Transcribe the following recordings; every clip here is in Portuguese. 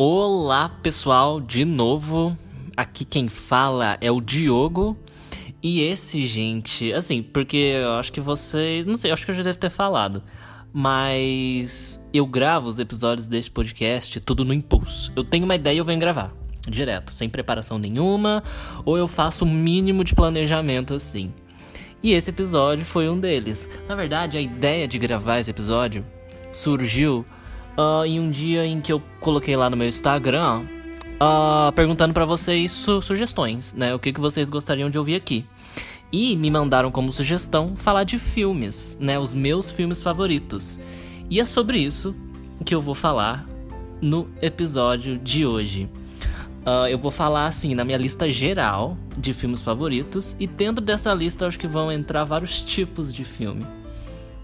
Olá, pessoal, de novo. Aqui quem fala é o Diogo. E esse, gente, assim, porque eu acho que vocês. Não sei, acho que eu já devo ter falado. Mas eu gravo os episódios deste podcast tudo no impulso. Eu tenho uma ideia e eu venho gravar. Direto, sem preparação nenhuma, ou eu faço o um mínimo de planejamento assim. E esse episódio foi um deles. Na verdade, a ideia de gravar esse episódio surgiu uh, em um dia em que eu coloquei lá no meu Instagram uh, perguntando para vocês su sugestões, né? O que, que vocês gostariam de ouvir aqui. E me mandaram como sugestão falar de filmes, né? Os meus filmes favoritos. E é sobre isso que eu vou falar no episódio de hoje. Uh, eu vou falar assim na minha lista geral de filmes favoritos e dentro dessa lista acho que vão entrar vários tipos de filme.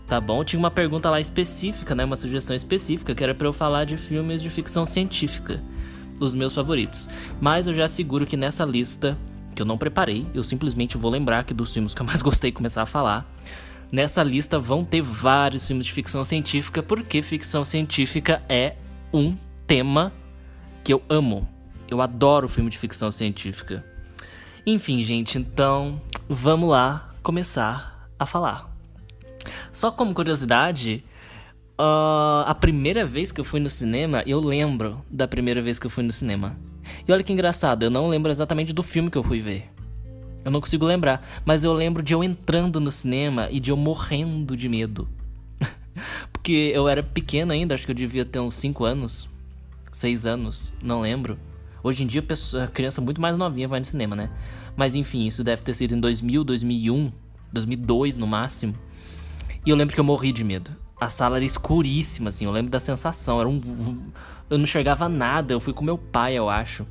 Tá bom? Tinha uma pergunta lá específica, né? Uma sugestão específica que era para eu falar de filmes de ficção científica, os meus favoritos. Mas eu já asseguro que nessa lista que eu não preparei, eu simplesmente vou lembrar aqui dos filmes que eu mais gostei começar a falar. Nessa lista vão ter vários filmes de ficção científica, porque ficção científica é um tema que eu amo. Eu adoro filme de ficção científica. Enfim, gente, então vamos lá começar a falar. Só como curiosidade, uh, a primeira vez que eu fui no cinema, eu lembro da primeira vez que eu fui no cinema. E olha que engraçado, eu não lembro exatamente do filme que eu fui ver. Eu não consigo lembrar, mas eu lembro de eu entrando no cinema e de eu morrendo de medo. Porque eu era pequeno ainda, acho que eu devia ter uns 5 anos, 6 anos, não lembro. Hoje em dia, a, criança muito mais novinha vai no cinema, né? Mas enfim, isso deve ter sido em 2000, 2001, 2002 no máximo. E eu lembro que eu morri de medo. A sala era escuríssima, assim, eu lembro da sensação. Era um. Eu não enxergava nada, eu fui com meu pai, eu acho.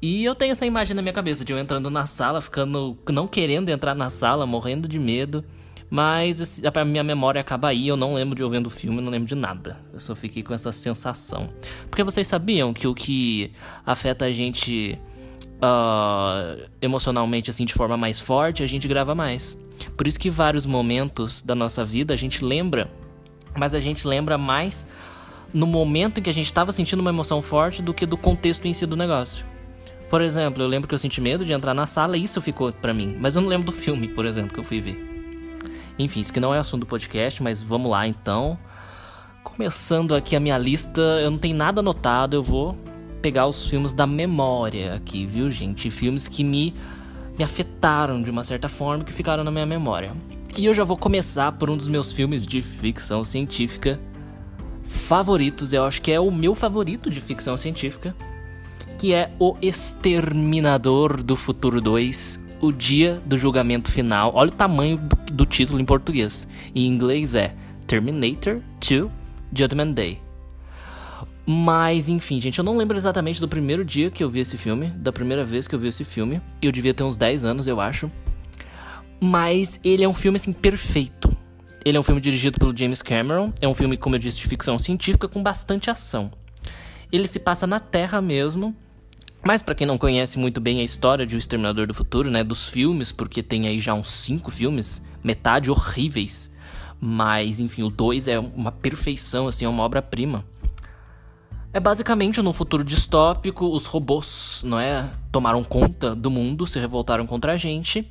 E eu tenho essa imagem na minha cabeça de eu entrando na sala, ficando. não querendo entrar na sala, morrendo de medo. Mas a minha memória acaba aí, eu não lembro de eu vendo o filme, não lembro de nada. Eu só fiquei com essa sensação. Porque vocês sabiam que o que afeta a gente uh, emocionalmente, assim, de forma mais forte, a gente grava mais. Por isso que vários momentos da nossa vida a gente lembra, mas a gente lembra mais no momento em que a gente estava sentindo uma emoção forte do que do contexto em si do negócio. Por exemplo, eu lembro que eu senti medo de entrar na sala e isso ficou para mim, mas eu não lembro do filme, por exemplo, que eu fui ver. Enfim, isso que não é assunto do podcast, mas vamos lá então. Começando aqui a minha lista, eu não tenho nada anotado, eu vou pegar os filmes da memória aqui, viu, gente? Filmes que me, me afetaram de uma certa forma, que ficaram na minha memória. E eu já vou começar por um dos meus filmes de ficção científica favoritos, eu acho que é o meu favorito de ficção científica, que é O Exterminador do Futuro 2, o dia do julgamento final. Olha o tamanho do título em português. Em inglês é Terminator 2 Judgment Day. Mas, enfim, gente, eu não lembro exatamente do primeiro dia que eu vi esse filme, da primeira vez que eu vi esse filme. Eu devia ter uns 10 anos, eu acho. Mas ele é um filme, assim, perfeito. Ele é um filme dirigido pelo James Cameron. É um filme, como eu disse, de ficção científica com bastante ação. Ele se passa na Terra mesmo, mas para quem não conhece muito bem a história de O Exterminador do Futuro, né, dos filmes, porque tem aí já uns cinco filmes, metade horríveis, mas enfim, o 2 é uma perfeição, assim, é uma obra-prima. É basicamente num futuro distópico, os robôs, não é, tomaram conta do mundo, se revoltaram contra a gente,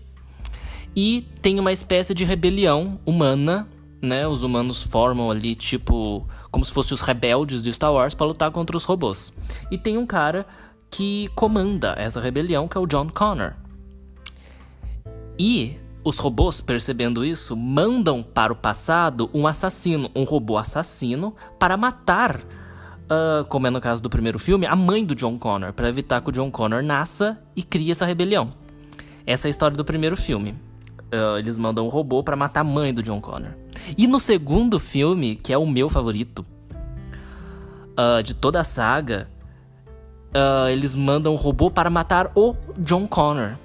e tem uma espécie de rebelião humana, né? Os humanos formam ali tipo como se fossem os rebeldes do Star Wars para lutar contra os robôs. E tem um cara que comanda essa rebelião, que é o John Connor. E os robôs, percebendo isso, mandam para o passado um assassino, um robô assassino, para matar, uh, como é no caso do primeiro filme, a mãe do John Connor, para evitar que o John Connor nasça e crie essa rebelião. Essa é a história do primeiro filme. Uh, eles mandam um robô para matar a mãe do John Connor. E no segundo filme, que é o meu favorito uh, de toda a saga, eles mandam um robô para matar o John Connor.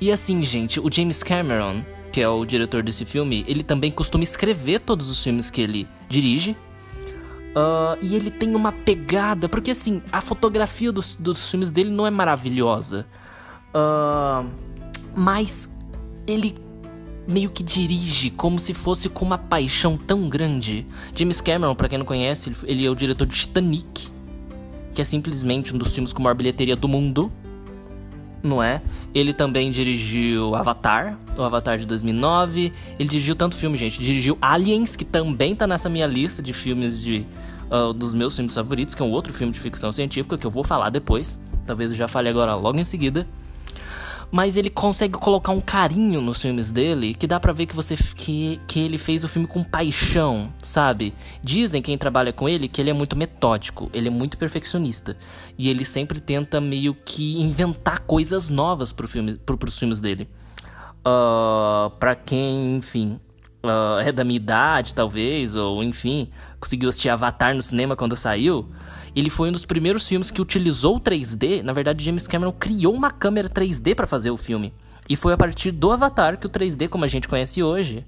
E assim, gente, o James Cameron, que é o diretor desse filme, ele também costuma escrever todos os filmes que ele dirige. Uh, e ele tem uma pegada, porque assim, a fotografia dos, dos filmes dele não é maravilhosa. Uh, mas ele meio que dirige como se fosse com uma paixão tão grande. James Cameron, para quem não conhece, ele é o diretor de Titanic que é simplesmente um dos filmes com maior bilheteria do mundo, não é? Ele também dirigiu Avatar, o Avatar de 2009. Ele dirigiu tanto filme, gente. Dirigiu Aliens, que também tá nessa minha lista de filmes de uh, dos meus filmes favoritos, que é um outro filme de ficção científica que eu vou falar depois. Talvez eu já fale agora logo em seguida mas ele consegue colocar um carinho nos filmes dele que dá para ver que você que, que ele fez o filme com paixão, sabe? Dizem quem trabalha com ele que ele é muito metódico, ele é muito perfeccionista e ele sempre tenta meio que inventar coisas novas pro filme, pro, pros filmes dele. Uh, pra quem, enfim, uh, é da minha idade, talvez, ou enfim, conseguiu assistir Avatar no cinema quando saiu, ele foi um dos primeiros filmes que utilizou o 3D. Na verdade, James Cameron criou uma câmera 3D para fazer o filme. E foi a partir do Avatar que o 3D, como a gente conhece hoje,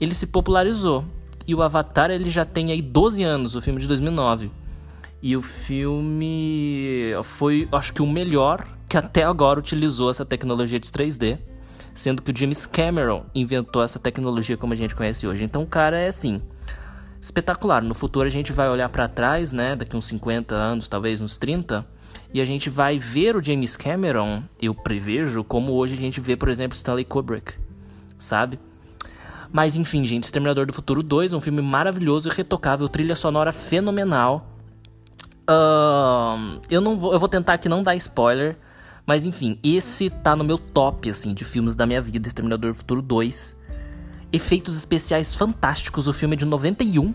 ele se popularizou. E o Avatar ele já tem aí 12 anos, o filme de 2009. E o filme foi, acho que o melhor que até agora utilizou essa tecnologia de 3D, sendo que o James Cameron inventou essa tecnologia como a gente conhece hoje. Então o cara é assim, espetacular. No futuro a gente vai olhar para trás, né, daqui uns 50 anos, talvez uns 30, e a gente vai ver o James Cameron, eu prevejo, como hoje a gente vê, por exemplo, Stanley Kubrick, sabe? Mas enfim, gente, Exterminador do Futuro 2, um filme maravilhoso e retocável, trilha sonora fenomenal. Uh, eu não vou, eu vou tentar aqui não dar spoiler, mas enfim, esse tá no meu top assim de filmes da minha vida, Exterminador do Futuro 2 efeitos especiais fantásticos. O filme é de 91,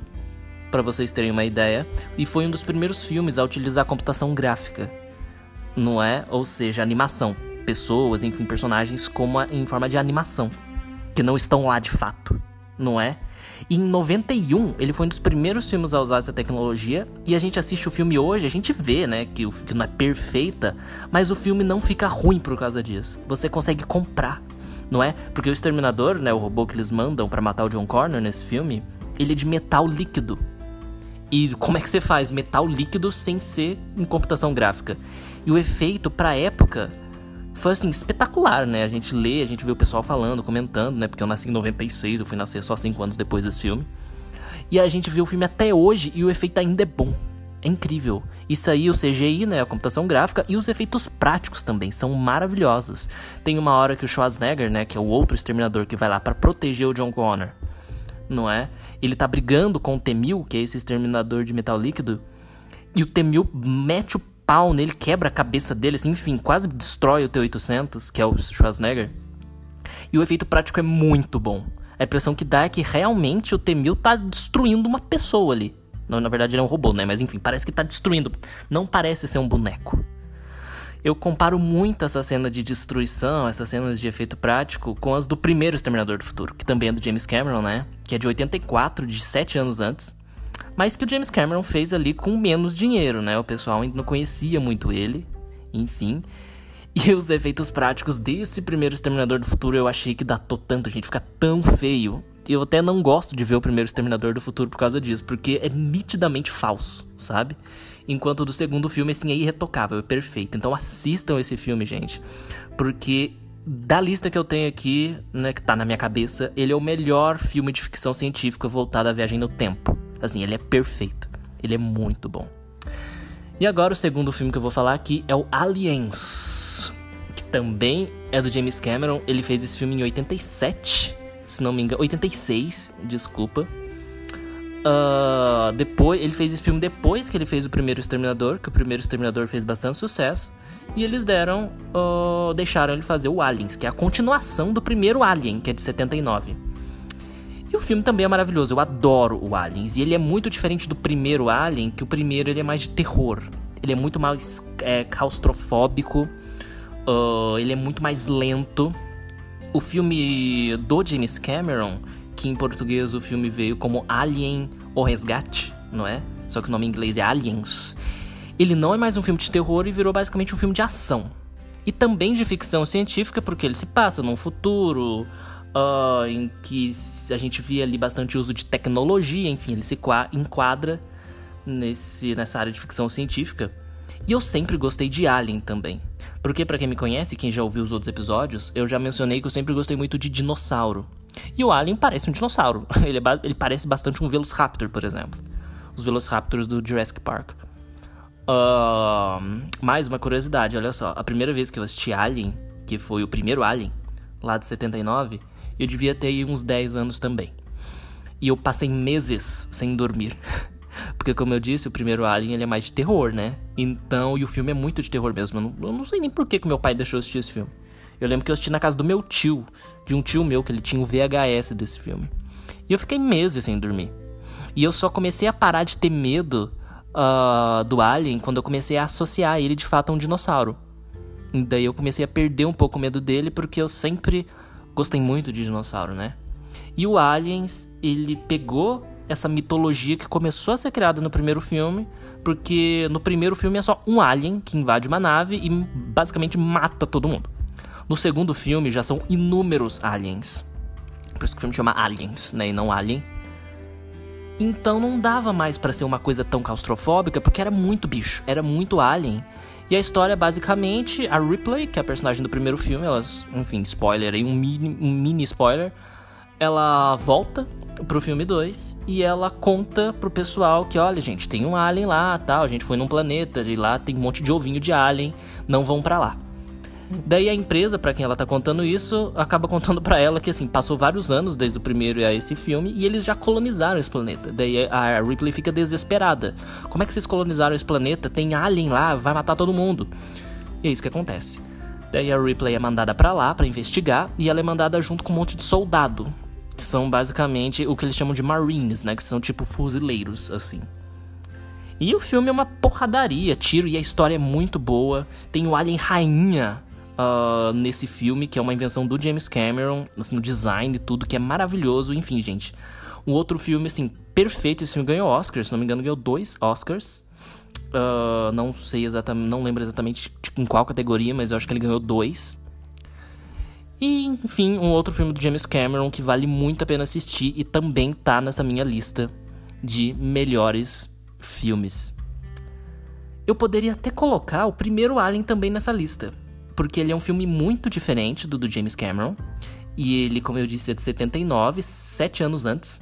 para vocês terem uma ideia, e foi um dos primeiros filmes a utilizar computação gráfica, não é? Ou seja, animação, pessoas, enfim, personagens como a, em forma de animação, que não estão lá de fato, não é? E em 91, ele foi um dos primeiros filmes a usar essa tecnologia. E a gente assiste o filme hoje, a gente vê, né, que, o, que não é perfeita, mas o filme não fica ruim por causa disso. Você consegue comprar não é? Porque o exterminador, né, o robô que eles mandam para matar o John Connor nesse filme, ele é de metal líquido. E como é que você faz metal líquido sem ser em computação gráfica? E o efeito pra época foi assim espetacular, né? A gente lê, a gente vê o pessoal falando, comentando, né? Porque eu nasci em 96, eu fui nascer só 5 anos depois desse filme. E a gente vê o filme até hoje e o efeito ainda é bom. É incrível. Isso aí, o CGI, né, a computação gráfica e os efeitos práticos também são maravilhosos. Tem uma hora que o Schwarzenegger, né, que é o outro exterminador que vai lá para proteger o John Connor, não é? Ele tá brigando com o T-1000, que é esse exterminador de metal líquido, e o T-1000 mete o pau nele, quebra a cabeça dele, assim, enfim, quase destrói o T-800, que é o Schwarzenegger. E o efeito prático é muito bom. A impressão que dá é que realmente o T-1000 tá destruindo uma pessoa ali. Não, na verdade ele é um robô, né? Mas enfim, parece que tá destruindo. Não parece ser um boneco. Eu comparo muito essa cena de destruição, essas cenas de efeito prático, com as do primeiro Exterminador do Futuro, que também é do James Cameron, né? Que é de 84, de 7 anos antes. Mas que o James Cameron fez ali com menos dinheiro, né? O pessoal ainda não conhecia muito ele, enfim. E os efeitos práticos desse primeiro Exterminador do Futuro eu achei que datou tanto, gente, fica tão feio eu até não gosto de ver o primeiro Exterminador do Futuro por causa disso, porque é nitidamente falso, sabe? Enquanto do segundo filme, assim, é irretocável, é perfeito. Então assistam esse filme, gente. Porque da lista que eu tenho aqui, né, que tá na minha cabeça, ele é o melhor filme de ficção científica voltado à viagem no tempo. Assim, ele é perfeito. Ele é muito bom. E agora o segundo filme que eu vou falar aqui é o Aliens, que também é do James Cameron. Ele fez esse filme em 87 se não me engano, 86, desculpa. Uh, depois, ele fez esse filme depois que ele fez o primeiro Exterminador, que o primeiro Exterminador fez bastante sucesso. E eles deram, uh, deixaram ele fazer o Aliens, que é a continuação do primeiro Alien, que é de 79. E o filme também é maravilhoso, eu adoro o Aliens. E ele é muito diferente do primeiro Alien, que o primeiro ele é mais de terror. Ele é muito mais é, claustrofóbico, uh, ele é muito mais lento. O filme do James Cameron, que em português o filme veio como Alien o Resgate, não é? Só que o nome em inglês é Aliens. Ele não é mais um filme de terror e virou basicamente um filme de ação. E também de ficção científica, porque ele se passa num futuro uh, em que a gente via ali bastante uso de tecnologia, enfim, ele se enquadra nesse, nessa área de ficção científica. E eu sempre gostei de Alien também. Porque, para quem me conhece, quem já ouviu os outros episódios, eu já mencionei que eu sempre gostei muito de dinossauro. E o Alien parece um dinossauro. Ele, é ele parece bastante um Velociraptor, por exemplo. Os Velociraptors do Jurassic Park. Uh, mais uma curiosidade, olha só. A primeira vez que eu assisti Alien, que foi o primeiro Alien, lá de 79, eu devia ter uns 10 anos também. E eu passei meses sem dormir. Porque, como eu disse, o primeiro Alien ele é mais de terror, né? Então, e o filme é muito de terror mesmo. Eu não, eu não sei nem por que, que meu pai deixou assistir esse filme. Eu lembro que eu assisti na casa do meu tio, de um tio meu, que ele tinha o VHS desse filme. E eu fiquei meses sem dormir. E eu só comecei a parar de ter medo uh, do Alien quando eu comecei a associar ele de fato a um dinossauro. E daí eu comecei a perder um pouco o medo dele porque eu sempre gostei muito de dinossauro, né? E o Aliens, ele pegou essa mitologia que começou a ser criada no primeiro filme, porque no primeiro filme é só um alien que invade uma nave e basicamente mata todo mundo. No segundo filme já são inúmeros aliens. Por isso que o filme chama Aliens, né, e não Alien. Então não dava mais para ser uma coisa tão claustrofóbica, porque era muito bicho, era muito alien. E a história, basicamente, a Ripley, que é a personagem do primeiro filme, elas, enfim, spoiler aí, um mini, um mini spoiler, ela volta pro filme 2 e ela conta pro pessoal que, olha, gente, tem um alien lá, tal, a gente foi num planeta e lá tem um monte de ovinho de alien, não vão para lá. Daí a empresa, para quem ela tá contando isso, acaba contando para ela que assim, passou vários anos desde o primeiro a esse filme e eles já colonizaram esse planeta. Daí a Ripley fica desesperada. Como é que vocês colonizaram esse planeta? Tem alien lá, vai matar todo mundo. E é isso que acontece. Daí a Ripley é mandada para lá para investigar e ela é mandada junto com um monte de soldado, são basicamente o que eles chamam de marines, né, que são tipo fuzileiros assim. E o filme é uma porradaria, tiro e a história é muito boa. Tem o Alien Rainha uh, nesse filme, que é uma invenção do James Cameron, assim, o design e tudo, que é maravilhoso. Enfim, gente. Um outro filme, assim, perfeito. Esse filme ganhou Oscars, se não me engano, ganhou dois Oscars. Uh, não sei exatamente, não lembro exatamente em qual categoria, mas eu acho que ele ganhou dois. E, enfim, um outro filme do James Cameron que vale muito a pena assistir e também tá nessa minha lista de melhores filmes. Eu poderia até colocar o primeiro Alien também nessa lista, porque ele é um filme muito diferente do do James Cameron. E ele, como eu disse, é de 79, sete anos antes.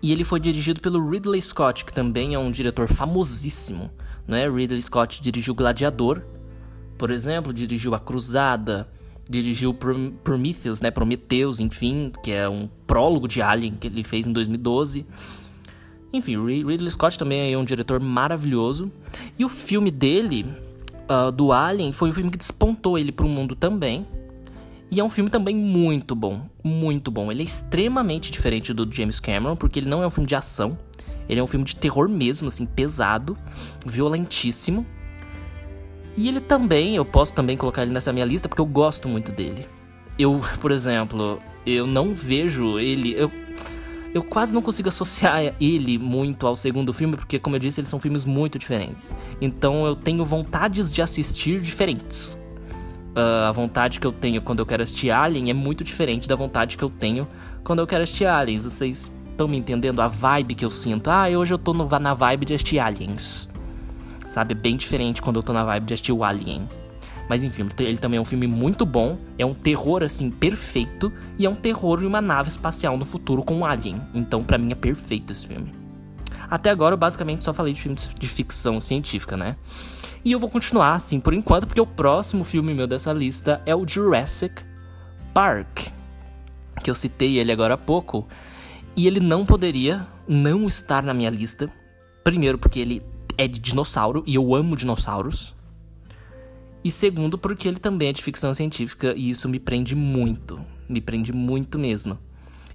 E ele foi dirigido pelo Ridley Scott, que também é um diretor famosíssimo. Né? Ridley Scott dirigiu Gladiador, por exemplo, dirigiu A Cruzada, dirigiu Prometheus, né? Prometheus, enfim, que é um prólogo de Alien que ele fez em 2012. Enfim, Ridley Scott também é um diretor maravilhoso. E o filme dele uh, do Alien foi um filme que despontou ele para o mundo também. E é um filme também muito bom, muito bom. Ele é extremamente diferente do James Cameron, porque ele não é um filme de ação. Ele é um filme de terror mesmo, assim, pesado, violentíssimo. E ele também, eu posso também colocar ele nessa minha lista porque eu gosto muito dele. Eu, por exemplo, eu não vejo ele. Eu, eu quase não consigo associar ele muito ao segundo filme, porque, como eu disse, eles são filmes muito diferentes. Então eu tenho vontades de assistir diferentes. Uh, a vontade que eu tenho quando eu quero assistir Alien é muito diferente da vontade que eu tenho quando eu quero assistir Aliens. Vocês estão me entendendo a vibe que eu sinto? Ah, hoje eu tô no, na vibe de assistir Aliens. Sabe? É bem diferente quando eu tô na vibe de assistir o Alien. Mas enfim, ele também é um filme muito bom, é um terror assim perfeito e é um terror em uma nave espacial no futuro com um alien. Então, para mim é perfeito esse filme. Até agora eu basicamente só falei de filmes de ficção científica, né? E eu vou continuar assim por enquanto, porque o próximo filme meu dessa lista é o Jurassic Park, que eu citei ele agora há pouco, e ele não poderia não estar na minha lista. Primeiro porque ele é de dinossauro e eu amo dinossauros. E segundo, porque ele também é de ficção científica e isso me prende muito. Me prende muito mesmo.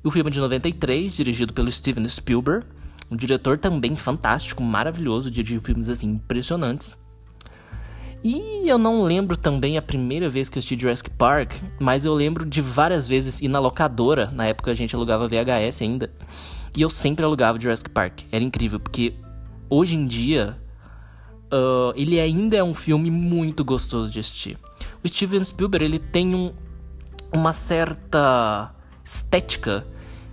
O filme é de 93, dirigido pelo Steven Spielberg, um diretor também fantástico, maravilhoso, dirigiu filmes assim impressionantes. E eu não lembro também a primeira vez que eu assisti Jurassic Park, mas eu lembro de várias vezes ir na locadora, na época a gente alugava VHS ainda, e eu sempre alugava Jurassic Park. Era incrível, porque hoje em dia uh, ele ainda é um filme muito gostoso de assistir. O Steven Spielberg ele tem um, uma certa estética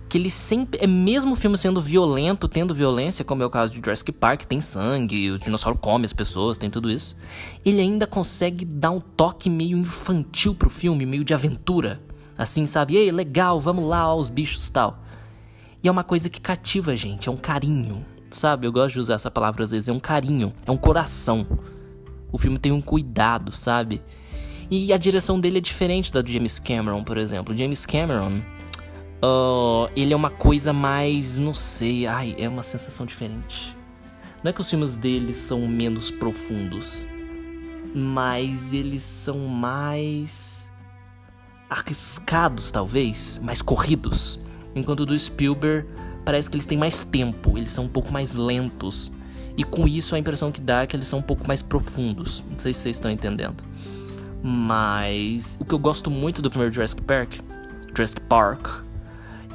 que ele sempre é mesmo o filme sendo violento, tendo violência, como é o caso de Jurassic Park, tem sangue, o dinossauro come as pessoas, tem tudo isso. Ele ainda consegue dar um toque meio infantil pro filme, meio de aventura. Assim, sabe? Ei, legal, vamos lá, os bichos tal. E é uma coisa que cativa a gente, é um carinho sabe? Eu gosto de usar essa palavra às vezes. É um carinho, é um coração. O filme tem um cuidado, sabe? E a direção dele é diferente da do James Cameron, por exemplo. O James Cameron, uh, ele é uma coisa mais, não sei, ai, é uma sensação diferente. Não é que os filmes dele são menos profundos, mas eles são mais arriscados, talvez, mais corridos. Enquanto o do Spielberg parece que eles têm mais tempo, eles são um pouco mais lentos. E com isso a impressão que dá é que eles são um pouco mais profundos. Não sei se vocês estão entendendo. Mas o que eu gosto muito do primeiro Jurassic Park, Jurassic Park,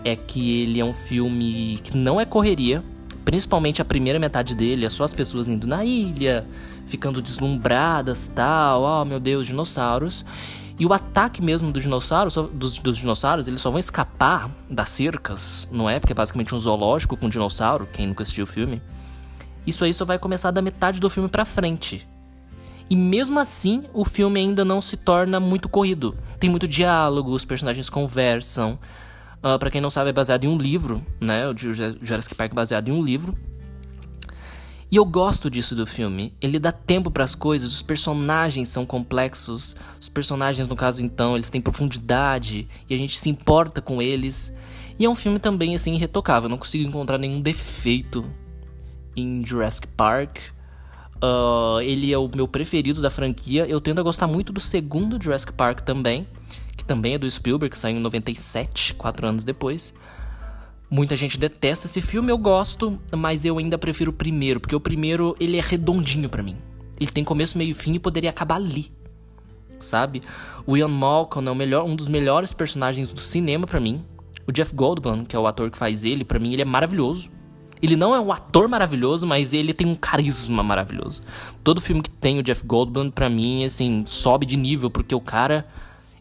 é que ele é um filme que não é correria, principalmente a primeira metade dele, é só as pessoas indo na ilha, ficando deslumbradas, tal, oh meu Deus, dinossauros. E o ataque mesmo dos dinossauros, dos, dos, dinossauros, eles só vão escapar das cercas, não é? Porque é basicamente um zoológico com dinossauro, quem nunca assistiu o filme. Isso aí só vai começar da metade do filme pra frente. E mesmo assim, o filme ainda não se torna muito corrido. Tem muito diálogo, os personagens conversam. Uh, ah, para quem não sabe, é baseado em um livro, né? O Jurassic Park é baseado em um livro. E eu gosto disso do filme. Ele dá tempo para as coisas, os personagens são complexos. Os personagens, no caso então, eles têm profundidade e a gente se importa com eles. E é um filme também assim irretocável, eu não consigo encontrar nenhum defeito em Jurassic Park. Uh, ele é o meu preferido da franquia. Eu tendo a gostar muito do segundo Jurassic Park também, que também é do Spielberg, que saiu em 97, quatro anos depois. Muita gente detesta esse filme, eu gosto, mas eu ainda prefiro o primeiro, porque o primeiro ele é redondinho para mim. Ele tem começo, meio e fim e poderia acabar ali. Sabe? O Ian Malcolm é melhor, um dos melhores personagens do cinema para mim. O Jeff Goldblum, que é o ator que faz ele, para mim ele é maravilhoso. Ele não é um ator maravilhoso, mas ele tem um carisma maravilhoso. Todo filme que tem o Jeff Goldblum, para mim, assim, sobe de nível, porque o cara,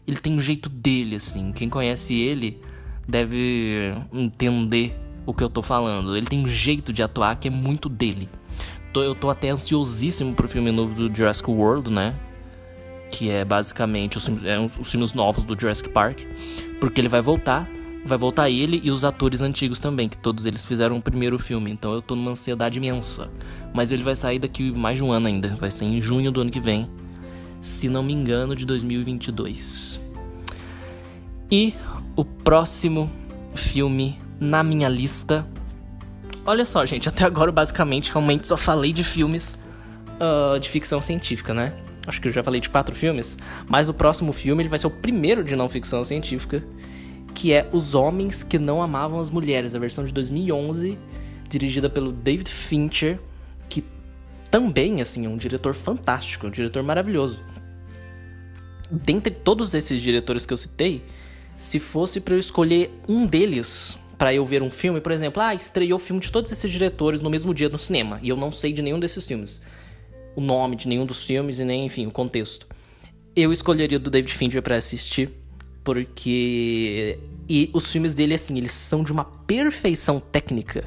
ele tem um jeito dele, assim. Quem conhece ele deve entender o que eu tô falando. Ele tem um jeito de atuar que é muito dele. Eu tô até ansiosíssimo pro filme novo do Jurassic World, né? Que é basicamente os, é os filmes novos do Jurassic Park. Porque ele vai voltar vai voltar ele e os atores antigos também, que todos eles fizeram o primeiro filme, então eu tô numa ansiedade imensa. Mas ele vai sair daqui mais de um ano ainda, vai ser em junho do ano que vem, se não me engano, de 2022. E o próximo filme na minha lista. Olha só, gente, até agora basicamente realmente só falei de filmes uh, de ficção científica, né? Acho que eu já falei de quatro filmes, mas o próximo filme ele vai ser o primeiro de não ficção científica que é Os Homens que Não Amavam as Mulheres, a versão de 2011, dirigida pelo David Fincher, que também, assim, é um diretor fantástico, um diretor maravilhoso. Dentre todos esses diretores que eu citei, se fosse para eu escolher um deles para eu ver um filme, por exemplo, ah, estreou o filme de todos esses diretores no mesmo dia no cinema, e eu não sei de nenhum desses filmes, o nome de nenhum dos filmes e nem, enfim, o contexto. Eu escolheria do David Fincher para assistir porque. E os filmes dele, assim, eles são de uma perfeição técnica.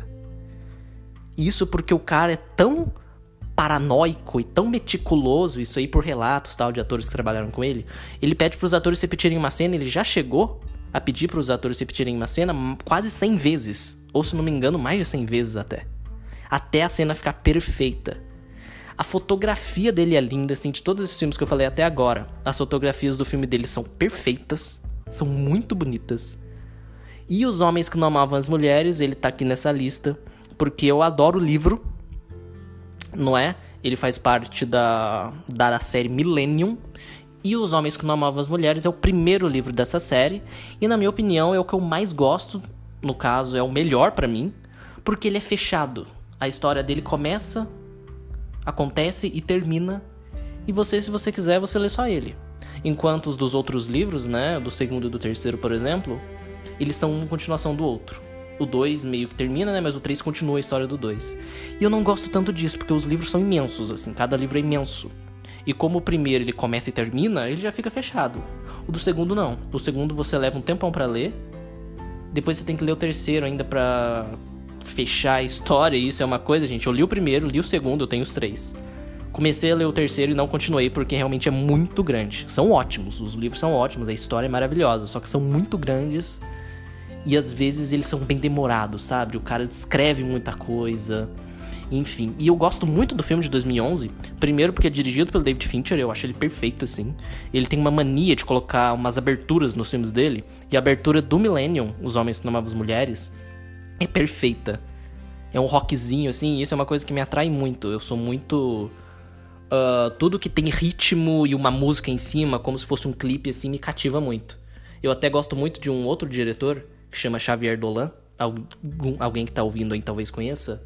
Isso porque o cara é tão paranoico e tão meticuloso, isso aí por relatos tal de atores que trabalharam com ele. Ele pede para os atores repetirem uma cena, ele já chegou a pedir para os atores repetirem uma cena quase 100 vezes, ou se não me engano, mais de 100 vezes até. Até a cena ficar perfeita. A fotografia dele é linda, assim, de todos esses filmes que eu falei até agora. As fotografias do filme dele são perfeitas, são muito bonitas. E Os Homens que Não Amavam as Mulheres, ele tá aqui nessa lista, porque eu adoro o livro, não é? Ele faz parte da, da série Millennium. E Os Homens que Não Amavam as Mulheres é o primeiro livro dessa série, e na minha opinião é o que eu mais gosto, no caso, é o melhor para mim, porque ele é fechado. A história dele começa acontece e termina. E você, se você quiser, você lê só ele. Enquanto os dos outros livros, né, do segundo e do terceiro, por exemplo, eles são uma continuação do outro. O 2 meio que termina, né, mas o 3 continua a história do 2. E eu não gosto tanto disso, porque os livros são imensos, assim, cada livro é imenso. E como o primeiro ele começa e termina, ele já fica fechado. O do segundo não. O segundo você leva um tempão para ler. Depois você tem que ler o terceiro ainda pra fechar a história, isso é uma coisa, gente. Eu li o primeiro, li o segundo, eu tenho os três. Comecei a ler o terceiro e não continuei porque realmente é muito grande. São ótimos, os livros são ótimos, a história é maravilhosa, só que são muito grandes e às vezes eles são bem demorados, sabe? O cara descreve muita coisa. Enfim, e eu gosto muito do filme de 2011, primeiro porque é dirigido pelo David Fincher, eu acho ele perfeito assim. Ele tem uma mania de colocar umas aberturas nos filmes dele, e a abertura do Millennium, Os Homens que Amavam as Mulheres, é perfeita. É um rockzinho assim, e isso é uma coisa que me atrai muito. Eu sou muito uh, tudo que tem ritmo e uma música em cima, como se fosse um clipe assim, me cativa muito. Eu até gosto muito de um outro diretor que chama Xavier Dolan, algum, alguém que tá ouvindo aí talvez conheça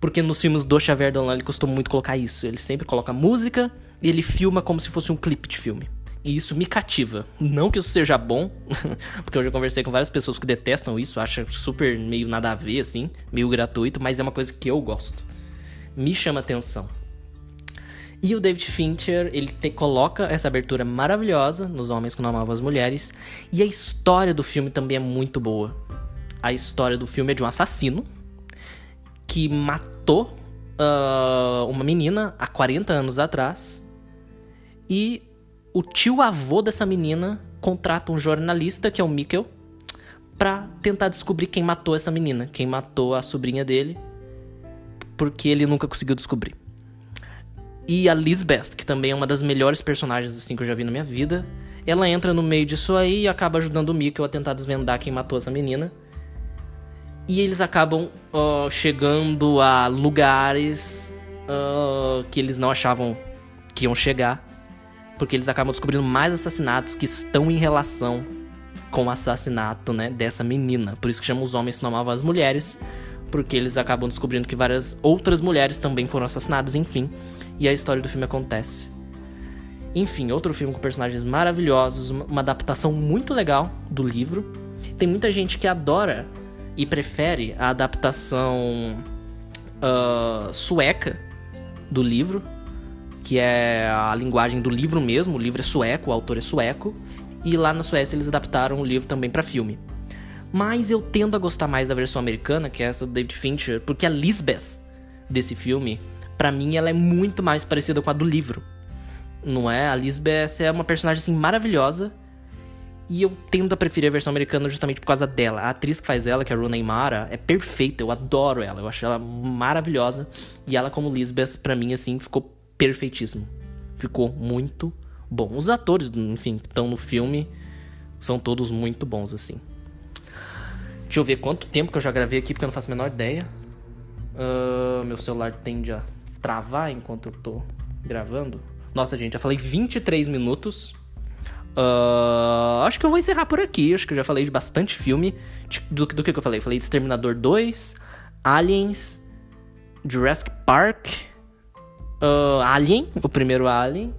porque nos filmes do Xavier Dolan ele costuma muito colocar isso. Ele sempre coloca música e ele filma como se fosse um clipe de filme. E isso me cativa. Não que isso seja bom, porque eu já conversei com várias pessoas que detestam isso, acham super meio nada a ver, assim, meio gratuito, mas é uma coisa que eu gosto. Me chama atenção. E o David Fincher, ele te, coloca essa abertura maravilhosa nos Homens que Não Amavam as Mulheres. E a história do filme também é muito boa. A história do filme é de um assassino que matou uh, uma menina há 40 anos atrás. E o tio-avô dessa menina contrata um jornalista, que é o Mikkel, para tentar descobrir quem matou essa menina, quem matou a sobrinha dele, porque ele nunca conseguiu descobrir. E a Lisbeth, que também é uma das melhores personagens assim que eu já vi na minha vida, ela entra no meio disso aí e acaba ajudando o Mikkel a tentar desvendar quem matou essa menina. E eles acabam uh, chegando a lugares uh, que eles não achavam que iam chegar. Porque eles acabam descobrindo mais assassinatos que estão em relação com o assassinato né, dessa menina. Por isso que chamam os homens amavam as mulheres. Porque eles acabam descobrindo que várias outras mulheres também foram assassinadas, enfim. E a história do filme acontece. Enfim, outro filme com personagens maravilhosos, uma adaptação muito legal do livro. Tem muita gente que adora e prefere a adaptação uh, sueca do livro, que é a linguagem do livro mesmo. O livro é sueco, o autor é sueco, e lá na Suécia eles adaptaram o livro também para filme. Mas eu tendo a gostar mais da versão americana, que é essa do David Fincher, porque a Lisbeth desse filme, para mim, ela é muito mais parecida com a do livro. Não é? A Lisbeth é uma personagem assim maravilhosa e eu tendo a preferir a versão americana justamente por causa dela. A atriz que faz ela, que é a Rooney Mara, é perfeita. Eu adoro ela. Eu acho ela maravilhosa. E ela como Lisbeth, para mim, assim, ficou perfeitíssimo. Ficou muito bom. Os atores, enfim, que estão no filme, são todos muito bons, assim. Deixa eu ver quanto tempo que eu já gravei aqui, porque eu não faço a menor ideia. Uh, meu celular tende a travar enquanto eu tô gravando. Nossa, gente, já falei 23 minutos. Uh, acho que eu vou encerrar por aqui. Acho que eu já falei de bastante filme. Do, do que, eu falei? Falei de Exterminador 2, Aliens, Jurassic Park, uh, Alien, o primeiro Alien.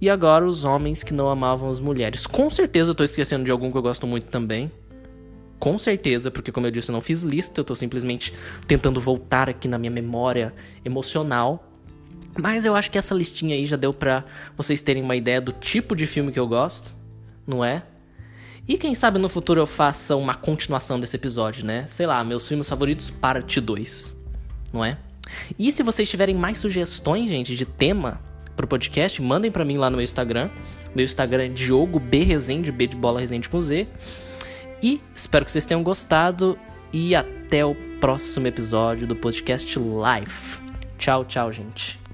E agora os homens que não amavam as mulheres. Com certeza eu tô esquecendo de algum que eu gosto muito também. Com certeza, porque como eu disse, eu não fiz lista, eu tô simplesmente tentando voltar aqui na minha memória emocional mas eu acho que essa listinha aí já deu pra vocês terem uma ideia do tipo de filme que eu gosto, não é? E quem sabe no futuro eu faça uma continuação desse episódio, né? Sei lá, meus filmes favoritos parte 2, não é? E se vocês tiverem mais sugestões, gente, de tema pro podcast, mandem para mim lá no meu Instagram. Meu Instagram é Diogo B Resende, B de bola Resende com Z. E espero que vocês tenham gostado e até o próximo episódio do podcast Life. Tchau, tchau, gente.